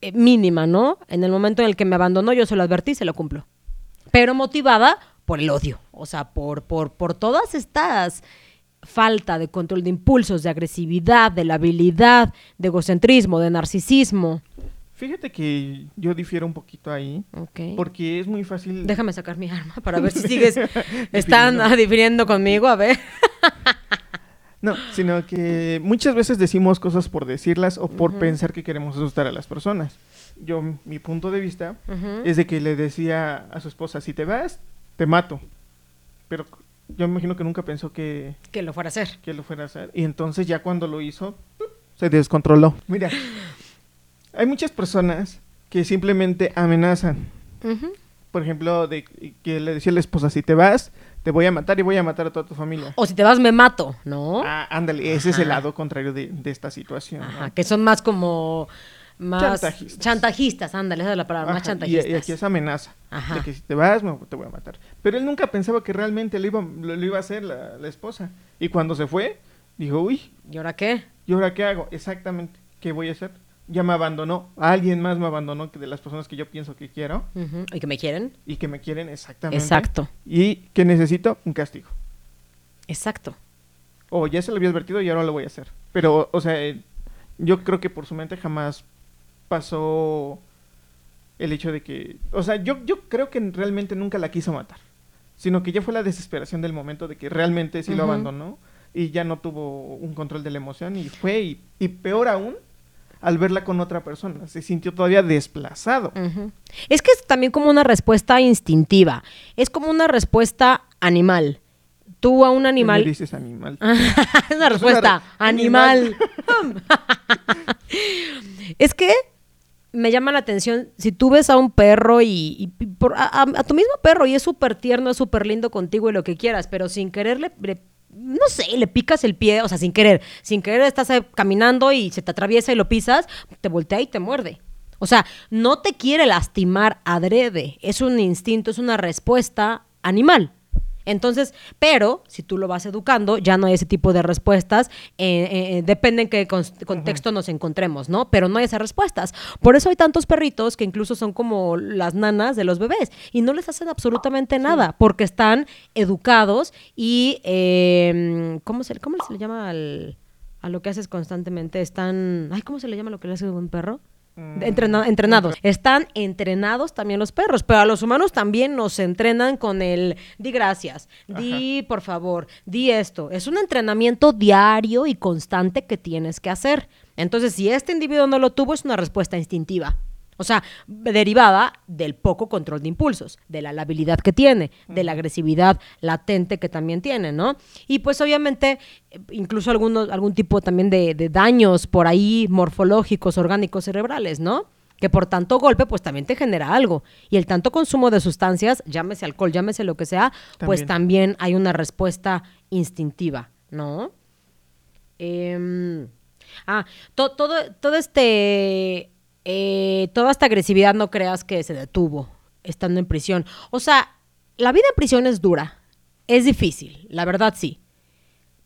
eh, mínima, ¿no? En el momento en el que me abandonó, yo se lo advertí, se lo cumplo. Pero motivada por el odio, o sea, por, por, por todas estas falta de control de impulsos, de agresividad, de la habilidad, de egocentrismo, de narcisismo. Fíjate que yo difiero un poquito ahí, Ok. porque es muy fácil... Déjame sacar mi arma para ver si sigues están ah, difiriendo conmigo, a ver. No, sino que muchas veces decimos cosas por decirlas o por pensar que queremos asustar a las personas. Yo, mi punto de vista es de que le decía a su esposa, si te vas, te mato. Pero yo me imagino que nunca pensó que, Que lo fuera a hacer. que lo fuera a hacer. Y entonces ya cuando lo hizo, se descontroló. Mira, hay muchas personas que simplemente amenazan. Por ejemplo, de que le decía a la esposa, si te vas, te voy a matar y voy a matar a toda tu familia. O si te vas, me mato, ¿no? Ah, ándale, ese es el lado contrario de, de esta situación. ¿no? Ajá, que son más como. Más Chantajistas. chantajistas, ándale, esa es la palabra, más y, chantajistas. y aquí es amenaza. Ajá. De que si te vas, me- te voy a matar. Pero él nunca pensaba que realmente lo iba, lo, lo iba a hacer la, la esposa. Y cuando se fue, dijo, uy, ¿Y ahora qué? ¿y ahora qué hago? Exactamente, ¿qué voy a hacer? Ya me abandonó. Alguien más me abandonó que de las personas que yo pienso que quiero. ¿Y que me quieren? y que me quieren exactamente. Exacto, Y que necesito un castigo. exacto. O ya se lo había advertido y ahora lo voy a hacer. Pero, o sea, eh, yo creo que por su mente jamás pasó el hecho de que... O sea, yo, yo creo que realmente nunca la quiso matar. Sino que ya fue la desesperación del momento de que realmente sí lo abandonó y ya no tuvo un control de la emoción y fue, y, y peor aún, al verla con otra persona, se sintió todavía desplazado. Es que es también como una respuesta instintiva. Es como una respuesta animal. Tú a un ¿Qué me animal. dices animal? es una respuesta re- animal. es que me llama la atención, si tú ves a un perro y, y por- a, a- a tu mismo perro y es súper tierno, es súper lindo contigo y lo que quieras, pero sin querer le, le- no sé, le picas el pie, o sea, sin querer, sin querer estás eh, caminando y se te atraviesa y lo pisas, te voltea y te muerde. O sea, no te quiere lastimar adrede, es un instinto, es una respuesta animal. Entonces, pero si tú lo vas educando, ya no hay ese tipo de respuestas. eh, eh, depende en qué con- contexto nos encontremos, ¿no? Pero no hay esas respuestas. Por eso hay tantos perritos que incluso son como las nanas de los bebés y no les hacen absolutamente nada porque están educados y, eh, ¿cómo, se, ¿cómo se le llama al- a lo que haces constantemente? Están, ay, ¿cómo se le llama lo que le hace a un perro? Entrena- entrenados. Están entrenados también los perros, pero a los humanos también nos entrenan con el di gracias, di por favor, di esto. Es un entrenamiento diario y constante que tienes que hacer. Entonces, si este individuo no lo tuvo, es una respuesta instintiva. O sea, derivada del poco control de impulsos, de la labilidad que tiene, de la agresividad latente que también tiene, ¿no? Y pues obviamente, incluso algunos, algún tipo también de, de daños por ahí morfológicos, orgánicos, cerebrales, ¿no? Que por tanto golpe, pues también te genera algo. Y el tanto consumo de sustancias, llámese alcohol, llámese lo que sea, pues También. hay una respuesta instintiva, ¿no? Em, ah, to- todo, todo este, eh, toda esta agresividad no creas que se detuvo estando en prisión. O sea, la vida en prisión es dura, es difícil, la verdad sí.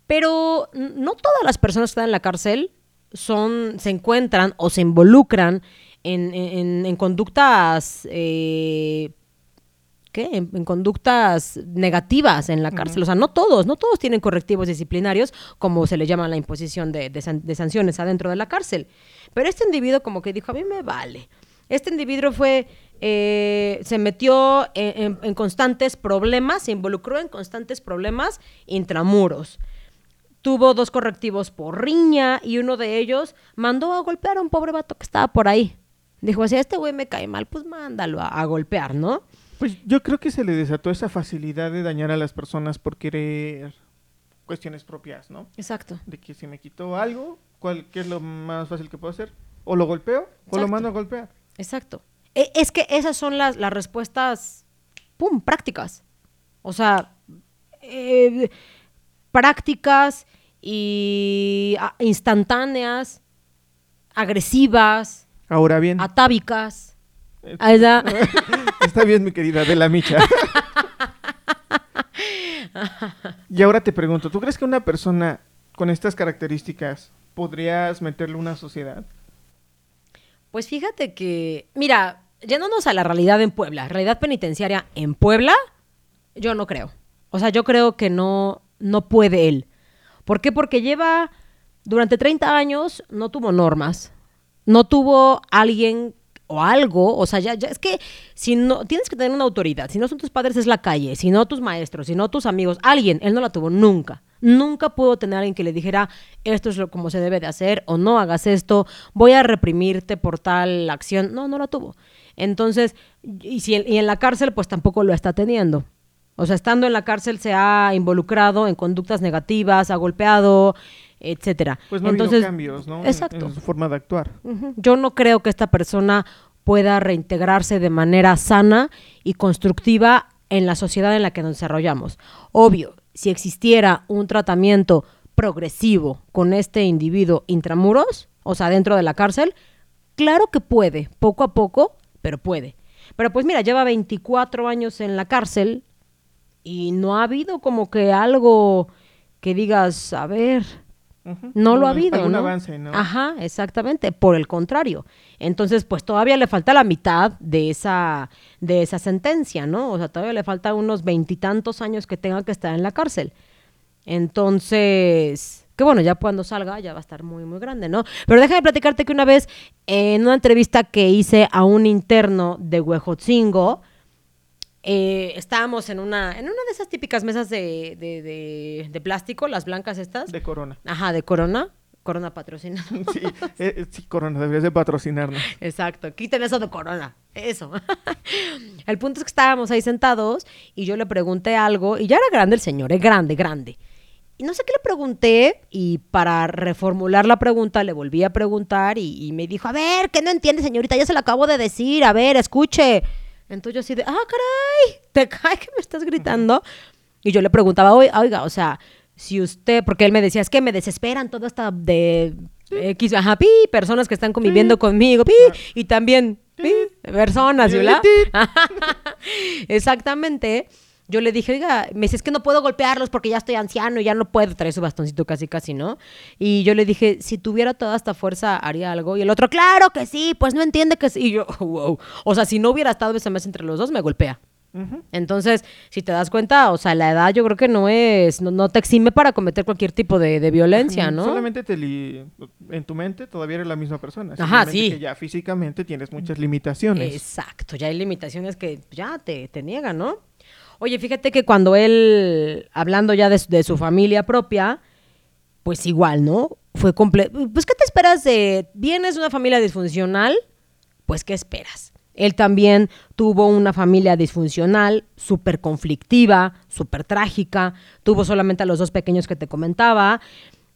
Pero no todas las personas que están en la cárcel son, se encuentran o se involucran en, conductas eh, en, conductas negativas en la cárcel. O sea, no todos, no todos tienen correctivos disciplinarios, como se le llama la imposición de, sanciones adentro de la cárcel. Pero este individuo como que dijo, a mí me vale. Este individuo fue, eh, se metió en, constantes problemas, se involucró en constantes problemas intramuros. Tuvo dos correctivos por riña y uno de ellos mandó a golpear a un pobre vato que estaba por ahí. Dijo, si este güey me cae mal, pues mándalo a golpear, ¿no? Pues yo creo que se le desató esa facilidad de dañar a las personas por querer cuestiones propias, ¿no? Exacto. De que si me quitó algo, ¿cuál, ¿qué es lo más fácil que puedo hacer? O lo golpeo o lo mando a golpear. Exacto. E, es que esas son las, las respuestas, ¡pum!, prácticas. O sea, eh, prácticas y instantáneas, agresivas. Ahora bien. Atávicas. Está bien, mi querida de la Micha. y ahora te pregunto, ¿tú crees que una persona con estas características podrías meterle una sociedad? Pues fíjate que, mira, yéndonos a la realidad en Puebla, realidad penitenciaria en Puebla, yo no creo. O sea, yo creo que no, no puede él. ¿Por qué? Porque lleva, durante 30 años, no tuvo normas. No tuvo alguien o algo, o sea, ya, ya es que si no, tienes que tener una autoridad, si no son tus padres es la calle, si no tus maestros, si no tus amigos, alguien, él no la tuvo nunca. Nunca pudo tener alguien que le dijera, esto es lo como se debe de hacer, o no hagas esto, voy a reprimirte por tal acción. No, no la tuvo. Entonces, y, si, y en la cárcel, pues tampoco lo está teniendo. O sea, estando en la cárcel se ha involucrado en conductas negativas, ha golpeado, etcétera. Pues no Entonces, cambios, ¿no? Exacto. En, su forma de actuar. Yo no creo que esta persona pueda reintegrarse de manera sana y constructiva en la sociedad en la que nos desarrollamos. Obvio, si existiera un tratamiento progresivo con este individuo intramuros, o sea, dentro de la cárcel, claro que puede, poco a poco, pero puede. Pero pues mira, lleva 24 años en la cárcel y no ha habido como que algo que digas, a ver, no lo ha habido. Algún avance, ¿no? Ajá, exactamente. Por el contrario. Entonces, pues todavía le falta la mitad de esa, de esa sentencia, ¿no? O sea, todavía le falta unos veintitantos años que tenga que estar en la cárcel. Entonces, que bueno, ya cuando salga ya va a estar muy, muy grande, ¿no? Pero déjame platicarte que una vez en una entrevista que hice a un interno de Huejotzingo, eh, estábamos en una, en una de esas típicas mesas de, de, de, plástico, las blancas estas. De Corona. Ajá, de Corona. Corona patrocina. Sí, eh, sí, Corona, deberías de patrocinarnos. Exacto, quiten eso de Corona, eso. el punto es que estábamos ahí sentados y yo le pregunté algo, y ya era grande el señor, es grande, grande. Y no sé qué le pregunté, y para reformular la pregunta le volví a preguntar y, y me dijo, a ver, ¿qué no entiende, señorita? Ya se lo acabo de decir, a ver, escuche. Entonces yo así de, ah, caray, ¿te cae que me estás gritando? Y yo le preguntaba, oiga, o sea, si usted, porque él me decía, es que me desesperan todo esta de X, ajá, pi, personas que están conviviendo conmigo, pi, y también pi, personas, ¿verdad? Exactamente yo le dije, oiga, me dice, es que no puedo golpearlos porque ya estoy anciano y ya no puedo traer su bastoncito casi, casi, ¿no? Y yo le dije, si tuviera toda esta fuerza, haría algo. Y el otro, claro que sí, pues no entiende que sí. Y yo, wow. O sea, si no hubiera estado ese mes entre los dos, me golpea. Entonces, si te das cuenta, o sea, la edad yo creo que no es, no, te exime para cometer cualquier tipo de, violencia, ¿no? Solamente te en tu mente todavía eres la misma persona. Ajá, sí. Que ya físicamente tienes muchas limitaciones. Exacto, ya hay limitaciones que ya te, te niegan, ¿no? Oye, fíjate que cuando él, hablando ya de, su familia propia, pues igual, ¿no? Fue completo. Pues, ¿qué te esperas de. Vienes de una familia disfuncional? Pues, ¿qué esperas? Él también tuvo una familia disfuncional, súper conflictiva, súper trágica. Tuvo solamente a los dos pequeños que te comentaba.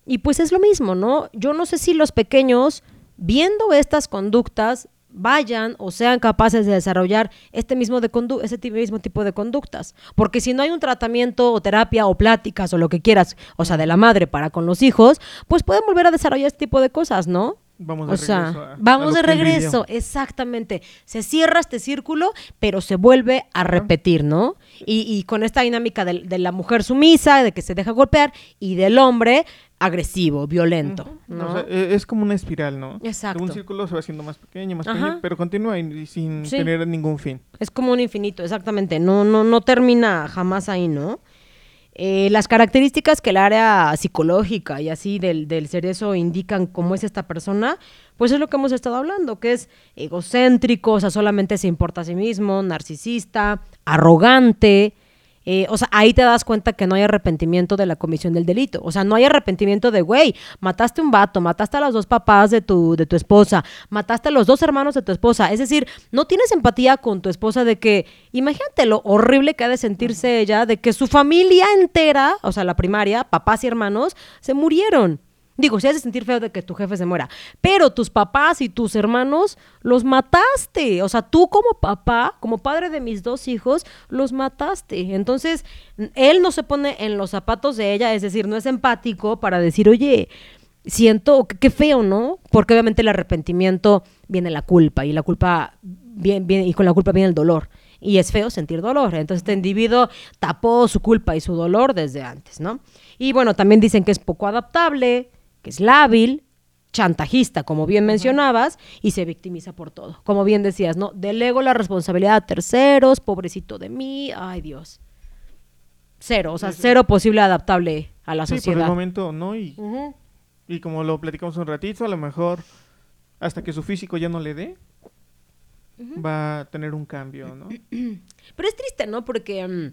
Y pues es lo mismo, ¿no? Yo no sé si los pequeños, viendo estas conductas, vayan o sean capaces de desarrollar este mismo, de este mismo tipo de conductas. Porque si no hay un tratamiento o terapia o pláticas o lo que quieras, o sea, de la madre para con los hijos, pues pueden volver a desarrollar este tipo de cosas, ¿no? Vamos de O sea, regreso a- a vamos de regreso, exactamente. Se cierra este círculo, pero se vuelve a repetir, ¿no? Y, y con esta dinámica del- de, la mujer sumisa, de que se deja golpear, y del hombre agresivo, violento, ¿no? O sea, e- es como una espiral, ¿no? Exacto. Un círculo se va haciendo más pequeño, más Ajá. pequeño, pero continúa y, y sin Sí. tener ningún fin. Es como un infinito, exactamente. No, no, no termina jamás ahí, ¿no? Eh, las características que el área psicológica y así del, cerezo indican cómo es esta persona, pues es lo que hemos estado hablando, que es egocéntrico, o sea, solamente se importa a sí mismo, narcisista, arrogante. Eh, o sea, ahí te das cuenta que no hay arrepentimiento de la comisión del delito. O sea, no hay arrepentimiento de, güey, mataste un vato, mataste a los dos papás de tu, de tu esposa, mataste a los dos hermanos de tu esposa. Es decir, no tienes empatía con tu esposa de que, imagínate lo horrible que ha de sentirse ella, de que su familia entera, o sea, la primaria, papás y hermanos, se murieron. Digo, si hace sentir feo de que tu jefe se muera, pero tus papás y tus hermanos los mataste. O sea, tú como papá, como padre de mis dos hijos, los mataste. Entonces, él no se pone en los zapatos de ella, es decir, no es empático para decir, oye, siento, qué feo, ¿no? Porque obviamente el arrepentimiento viene la culpa y la culpa viene, viene- y con la culpa viene el dolor. Y es feo sentir dolor. Entonces este individuo tapó su culpa y su dolor desde antes, ¿no? Y bueno, también dicen que es poco adaptable, que es lábil, chantajista, como bien mencionabas, y se victimiza por todo. Como bien decías, ¿no? Delego la responsabilidad a terceros, pobrecito de mí, ay Dios. Cero, o sea, cero posible adaptable a la Sí, por el sociedad. momento no. Y, y como lo platicamos un ratito, a lo mejor hasta que su físico ya no le dé, va a tener un cambio, ¿no? Pero es triste, ¿no? Porque mm,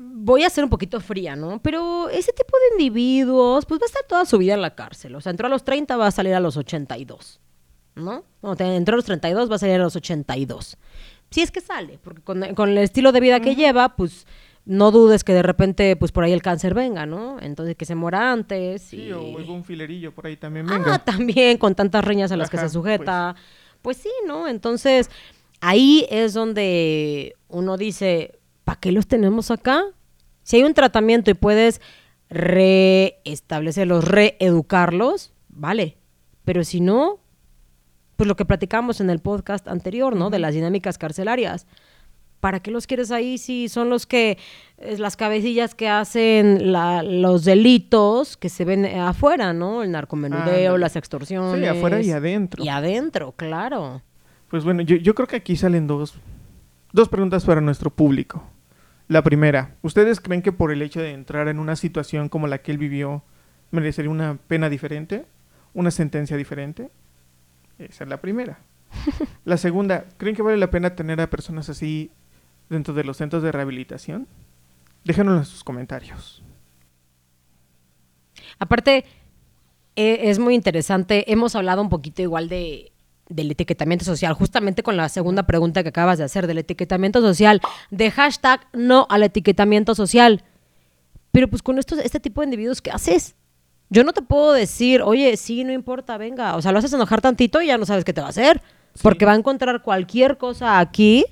voy a ser un poquito fría, ¿no? Pero ese tipo de individuos, pues va a estar toda su vida en la cárcel. O sea, entró a los 30, va a salir a los 82, ¿no? No, te- entró a los 32, va a salir a los 82. Si es que sale, porque con, con el estilo de vida que lleva, pues no dudes que de repente, pues por ahí el cáncer venga, ¿no? Entonces que se muera antes. Sí, y... o algún filerillo por ahí también Ah, venga. también con tantas riñas a las que se sujeta. Pues. sí, ¿no? Entonces, ahí es donde uno dice, ¿para qué los tenemos acá? Si hay un tratamiento y puedes reestablecerlos, reeducarlos, vale. Pero si no, pues lo que platicamos en el podcast anterior, ¿no? De las dinámicas carcelarias. ¿Para qué los quieres ahí si son los que, es las cabecillas que hacen la- los delitos que se ven afuera, ¿no? El narcomenudeo, las extorsiones. Sí, afuera y adentro. Y adentro, claro. Pues bueno, yo, yo creo que aquí salen dos, dos preguntas para nuestro público. La primera, ¿ustedes creen que por el hecho de entrar en una situación como la que él vivió, merecería una pena diferente? ¿Una sentencia diferente? Esa es la primera. La segunda, ¿creen que vale la pena tener a personas así dentro de los centros de rehabilitación? Déjenos en sus comentarios. Aparte, e- es muy interesante. Hemos hablado un poquito igual de del etiquetamiento social, justamente con la segunda pregunta que acabas de hacer, del etiquetamiento social, de hashtag no al etiquetamiento social. Pero pues con estos, este tipo de individuos, ¿qué haces? Yo no te puedo decir, oye, sí, no importa, venga. O sea, lo haces enojar tantito y ya no sabes qué te va a hacer. Sí. Porque va a encontrar cualquier cosa aquí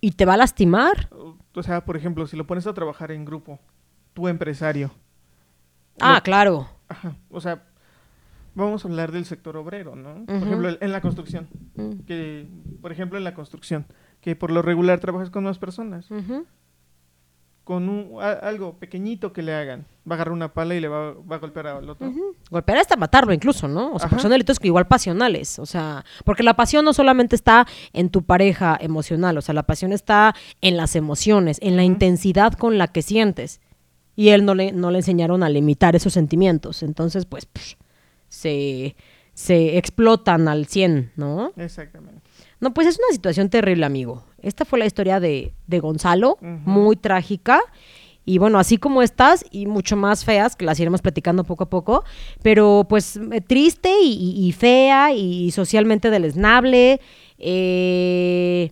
y te va a lastimar. O sea, por ejemplo, si lo pones a trabajar en grupo, tu empresario. Ah, Lo- claro. Ajá, o sea, vamos a hablar del sector obrero, ¿no? Por ejemplo, en la construcción, Mm. que, por ejemplo, en la construcción, que por lo regular trabajas con más personas, con un, a- algo pequeñito que le hagan, va a agarrar una pala y le va, va a golpear al otro. Golpear hasta matarlo incluso, ¿no? O sea, porque son delitos que igual pasionales. O sea, porque la pasión no solamente está en tu pareja emocional, o sea, la pasión está en las emociones, en la intensidad con la que sientes. Y él no le, no le enseñaron a limitar esos sentimientos. Entonces, pues, se, se explotan al 100, ¿no? Exactamente. No, pues es una situación terrible, amigo. Esta fue la historia de, de Gonzalo, muy trágica. Y bueno, así como estas y mucho más feas, que las iremos platicando poco a poco, pero pues eh, triste y, y- y fea y socialmente deleznable. eh,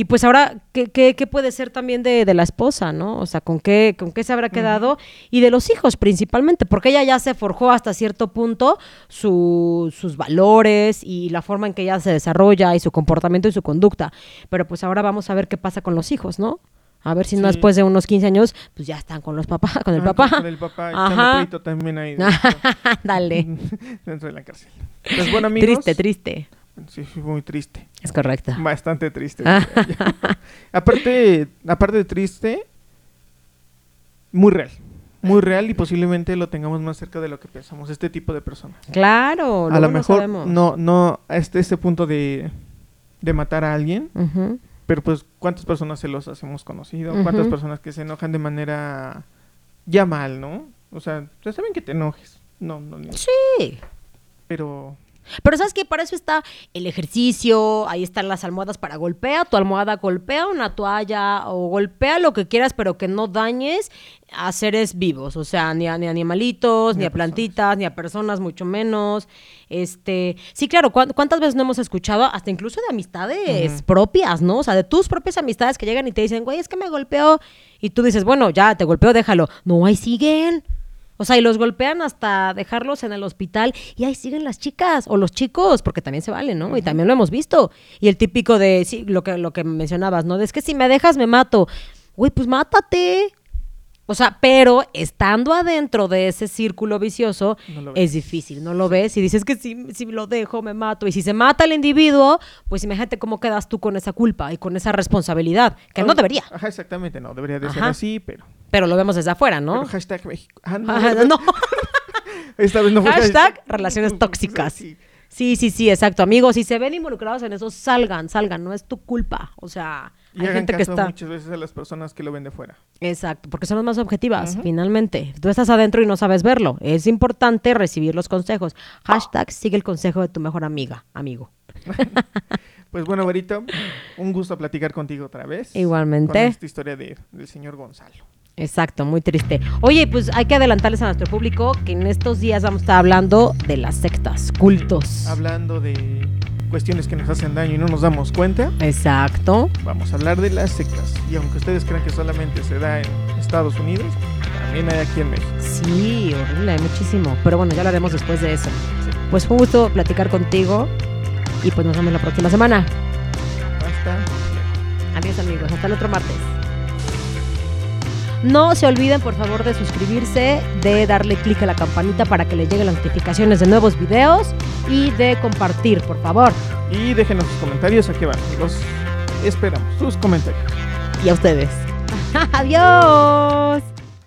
y pues ahora, ¿qué, qué, qué puede ser también de, de la esposa, no? O sea, ¿con qué, ¿con qué se habrá quedado? Y de los hijos principalmente, porque ella ya se forjó hasta cierto punto su- sus valores y la forma en que ella se desarrolla y su comportamiento y su conducta. Pero pues ahora vamos a ver qué pasa con los hijos, ¿no? A ver si no después de unos 15 años, pues ya están con los papás, con el Ah, papá. Con el papá, Ajá. también ahí dentro, Dale. dentro de la cárcel. Pues bueno, amigos. Triste, triste. Sí, fue muy triste. Es correcto. Bastante triste. Ah. aparte, aparte de triste, muy real. Muy real y posiblemente lo tengamos más cerca de lo que pensamos, este tipo de personas. Claro, a lo no mejor sabemos. no, no, a este, este punto de, de matar a alguien, pero pues cuántas personas se los hacemos conocido, cuántas personas que se enojan de manera ya mal, ¿no? O sea, ya saben que te enojes. No, no, ni- Sí. pero Pero ¿sabes qué? Para eso está el ejercicio, ahí están las almohadas para golpea, tu almohada golpea una toalla o golpea lo que quieras, pero que no dañes a seres vivos, o sea, ni a, ni a animalitos, ni, Ni a personas. plantitas, ni a personas, mucho menos. Este, sí, claro, ¿cuán- ¿cuántas veces no hemos escuchado hasta incluso de amistades propias, ¿no? O sea, de tus propias amistades que llegan y te dicen, güey, es que me golpeó. Y tú dices, bueno, ya te golpeó, déjalo. No, ahí siguen. O sea, y los golpean hasta dejarlos en el hospital y ahí siguen las chicas o los chicos, porque también se vale, ¿no? Y también lo hemos visto. Y el típico de, sí, lo que, lo que mencionabas, ¿no? De es que si me dejas me mato. Güey, pues mátate. O sea, pero estando adentro de ese círculo vicioso No es difícil, no lo ves y dices que si, si lo dejo me mato. Y si se mata el individuo, pues imagínate cómo quedas tú con esa culpa y con esa responsabilidad, que no Ay, debería, Ajá, exactamente, no, debería de ser así, pero... pero lo vemos desde afuera, ¿no? pero hashtag México. Ah, no, no. Esta vez no fue Hashtag relaciones tóxicas. Sí. Sí, sí, sí, exacto. Amigos, si se ven involucrados en eso, salgan, salgan, no es tu culpa. O sea, Y hay hagan gente que está... muchas veces a las personas que lo ven de fuera. Exacto, porque son las más objetivas, finalmente. Tú estás adentro y no sabes verlo. Es importante recibir los consejos. Hashtag sigue el consejo de tu mejor amiga, amigo. Pues bueno, Verito, un gusto platicar contigo otra vez. Igualmente. Con esta historia de, del señor Gonzalo. Exacto, muy triste. Oye, pues hay que adelantarles a nuestro público que en estos días vamos a estar hablando de las sectas, cultos. Hablando de cuestiones que nos hacen daño y no nos damos cuenta, Exacto. vamos a hablar de las sectas. Y aunque ustedes crean que solamente se da en Estados Unidos, también hay aquí en México. Sí, horrible, hay muchísimo. Pero bueno, ya lo haremos después de eso. Pues fue un gusto platicar contigo y pues nos vemos la próxima semana. Hasta Adiós amigos, hasta el otro martes. No se olviden por favor de suscribirse, de darle clic a la campanita para que les lleguen las notificaciones de nuevos videos y de compartir, por favor. Y déjenos sus comentarios aquí abajo. Los esperamos, sus comentarios. Y a ustedes. Adiós.